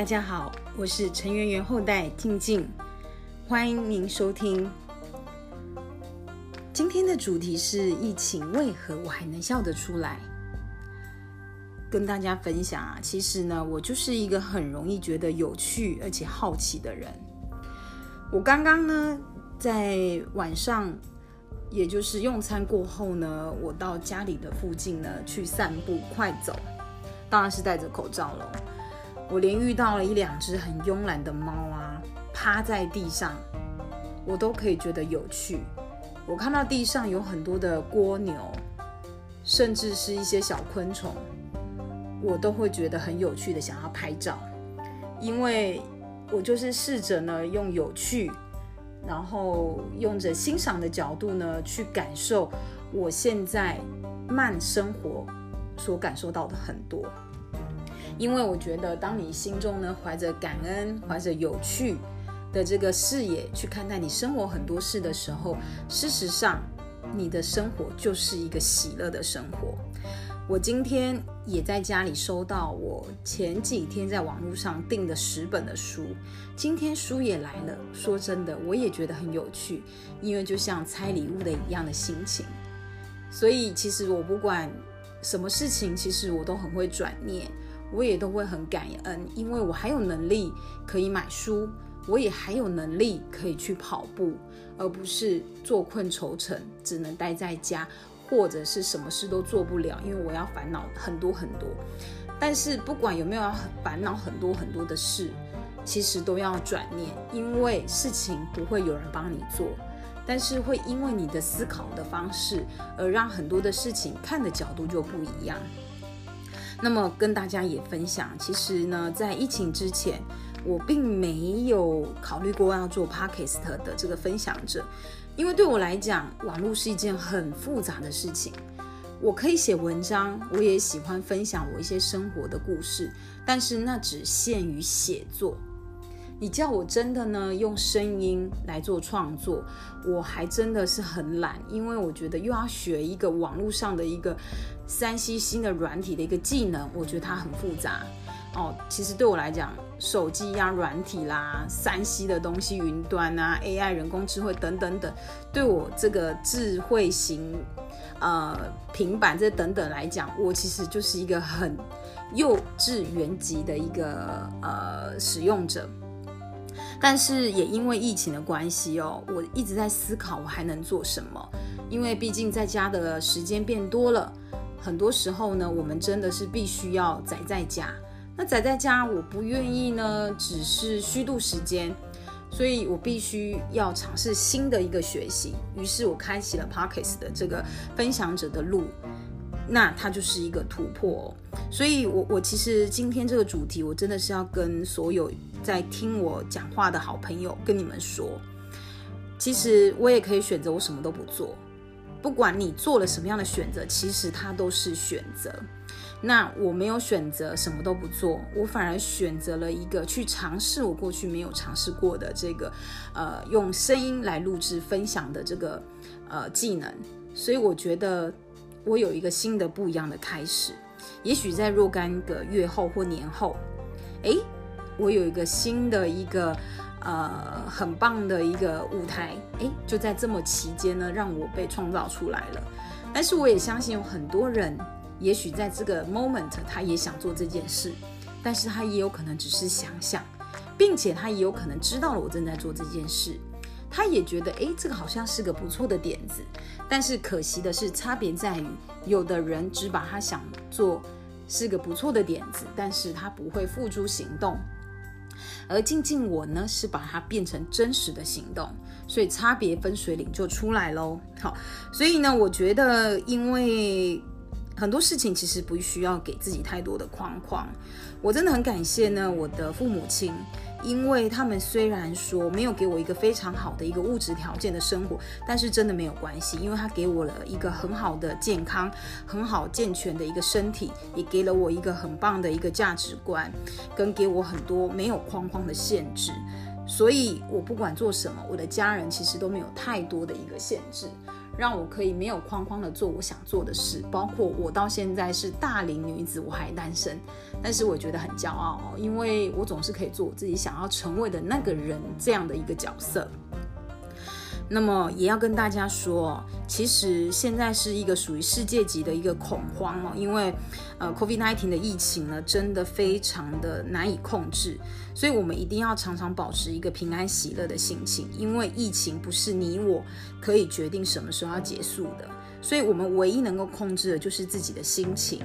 大家好，我是陈圆圆后代静静，欢迎您收听。今天的主题是疫情为何我还能笑得出来？跟大家分享啊，其实呢，我就是一个很容易觉得有趣而且好奇的人。我刚刚呢，在晚上，也就是用餐过后呢，我到家里的附近呢去散步快走，当然是戴着口罩了。我连遇到了一两只很慵懒的猫啊，趴在地上，我都可以觉得有趣。我看到地上有很多的蜗牛，甚至是一些小昆虫，我都会觉得很有趣的想要拍照，因为我就是试着呢用有趣，然后用着欣赏的角度呢去感受我现在慢生活所感受到的很多。因为我觉得，当你心中呢怀着感恩、怀着有趣的这个视野去看待你生活很多事的时候，事实上，你的生活就是一个喜乐的生活。我今天也在家里收到我前几天在网络上订的十本的书，今天书也来了。说真的，我也觉得很有趣，因为就像拆礼物的一样的心情。所以，其实我不管什么事情，其实我都很会转念。我也都会很感恩，因为我还有能力可以买书，我也还有能力可以去跑步，而不是坐困愁城，只能待在家，或者是什么事都做不了，因为我要烦恼很多很多。但是不管有没有烦恼很多很多的事，其实都要转念，因为事情不会有人帮你做，但是会因为你的思考的方式，而让很多的事情看的角度就不一样。那么跟大家也分享，其实呢，在疫情之前，我并没有考虑过要做 podcast 的这个分享者，因为对我来讲，网络是一件很复杂的事情。我可以写文章，我也喜欢分享我一些生活的故事，但是那只限于写作。你叫我真的呢用声音来做创作，我还真的是很懒，因为我觉得又要学一个网络上的一个三 C 新的软体的一个技能，我觉得它很复杂哦。其实对我来讲，手机呀、软体啦、三 C 的东西、云端啊、AI、人工智慧等等等，对我这个智慧型呃平板这等等来讲，我其实就是一个很幼稚园级的一个呃使用者。但是也因为疫情的关系哦，我一直在思考我还能做什么。因为毕竟在家的时间变多了，很多时候呢，我们真的是必须要宅在家。那宅在家，我不愿意呢，只是虚度时间，所以我必须要尝试新的一个学习。于是我开启了 Pockets 的这个分享者的路。那它就是一个突破，所以，我我其实今天这个主题，我真的是要跟所有在听我讲话的好朋友跟你们说，其实我也可以选择我什么都不做，不管你做了什么样的选择，其实它都是选择。那我没有选择什么都不做，我反而选择了一个去尝试我过去没有尝试过的这个，呃，用声音来录制分享的这个呃技能，所以我觉得。我有一个新的不一样的开始，也许在若干个月后或年后，诶，我有一个新的一个呃很棒的一个舞台，诶，就在这么期间呢，让我被创造出来了。但是我也相信有很多人，也许在这个 moment 他也想做这件事，但是他也有可能只是想想，并且他也有可能知道了我正在做这件事。他也觉得，哎，这个好像是个不错的点子，但是可惜的是，差别在于，有的人只把他想做是个不错的点子，但是他不会付诸行动，而静静我呢，是把它变成真实的行动，所以差别分水岭就出来喽。好，所以呢，我觉得，因为很多事情其实不需要给自己太多的框框，我真的很感谢呢，我的父母亲。因为他们虽然说没有给我一个非常好的一个物质条件的生活，但是真的没有关系，因为他给我了一个很好的健康、很好健全的一个身体，也给了我一个很棒的一个价值观，跟给我很多没有框框的限制。所以我不管做什么，我的家人其实都没有太多的一个限制。让我可以没有框框的做我想做的事。包括我到现在是大龄女子，我还单身，但是我觉得很骄傲哦，因为我总是可以做我自己想要成为的那个人这样的一个角色。那么也要跟大家说，其实现在是一个属于世界级的一个恐慌哦，因为呃，COVID-19 的疫情呢，真的非常的难以控制，所以我们一定要常常保持一个平安喜乐的心情，因为疫情不是你我可以决定什么时候要结束的，所以我们唯一能够控制的就是自己的心情，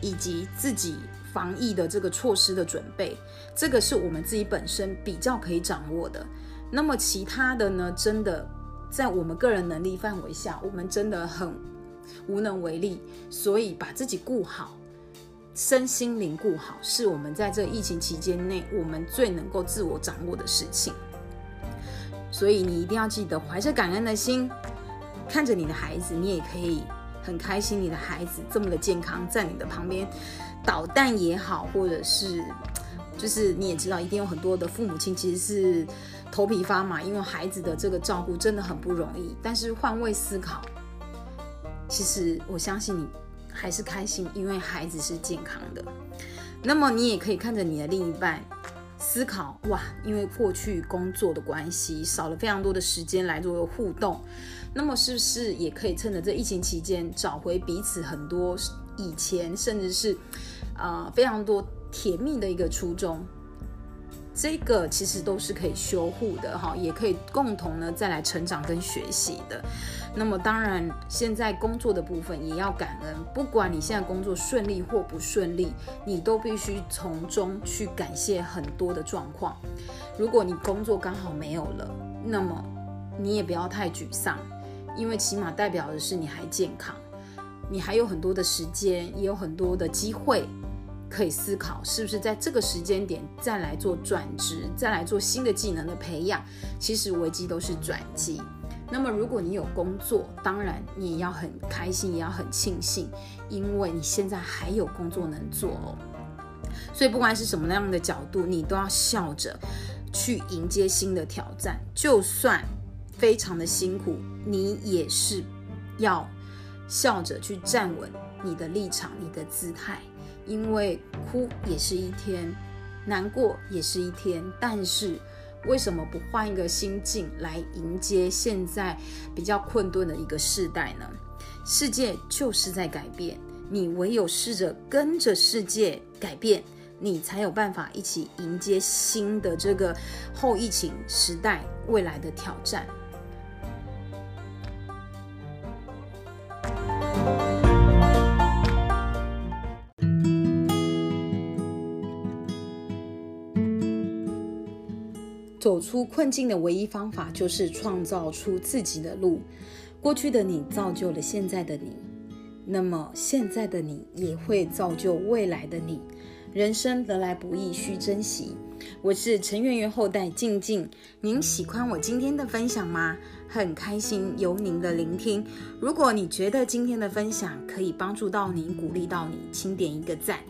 以及自己防疫的这个措施的准备，这个是我们自己本身比较可以掌握的。那么其他的呢，真的。在我们个人能力范围下，我们真的很无能为力。所以把自己顾好，身心灵顾好，是我们在这疫情期间内我们最能够自我掌握的事情。所以你一定要记得，怀着感恩的心，看着你的孩子，你也可以很开心。你的孩子这么的健康，在你的旁边捣蛋也好，或者是就是你也知道，一定有很多的父母亲其实是。头皮发麻，因为孩子的这个照顾真的很不容易。但是换位思考，其实我相信你还是开心，因为孩子是健康的。那么你也可以看着你的另一半思考，哇，因为过去工作的关系，少了非常多的时间来做互动。那么是不是也可以趁着这疫情期间，找回彼此很多以前，甚至是啊非常多甜蜜的一个初衷？这个其实都是可以修护的哈，也可以共同呢再来成长跟学习的。那么当然，现在工作的部分也要感恩，不管你现在工作顺利或不顺利，你都必须从中去感谢很多的状况。如果你工作刚好没有了，那么你也不要太沮丧，因为起码代表的是你还健康，你还有很多的时间，也有很多的机会。可以思考是不是在这个时间点再来做转职，再来做新的技能的培养。其实危机都是转机。那么如果你有工作，当然你也要很开心，也要很庆幸，因为你现在还有工作能做哦。所以不管是什么样的角度，你都要笑着去迎接新的挑战。就算非常的辛苦，你也是要笑着去站稳你的立场，你的姿态。因为哭也是一天，难过也是一天，但是为什么不换一个心境来迎接现在比较困顿的一个世代呢？世界就是在改变，你唯有试着跟着世界改变，你才有办法一起迎接新的这个后疫情时代未来的挑战。走出困境的唯一方法就是创造出自己的路。过去的你造就了现在的你，那么现在的你也会造就未来的你。人生得来不易，需珍惜。我是陈圆圆后代静静，您喜欢我今天的分享吗？很开心有您的聆听。如果你觉得今天的分享可以帮助到您，鼓励到你，请点一个赞。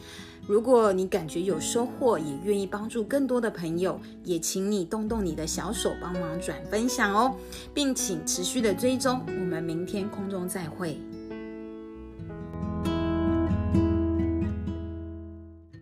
如果你感觉有收获，也愿意帮助更多的朋友，也请你动动你的小手帮忙转分享哦，并请持续的追踪。我们明天空中再会。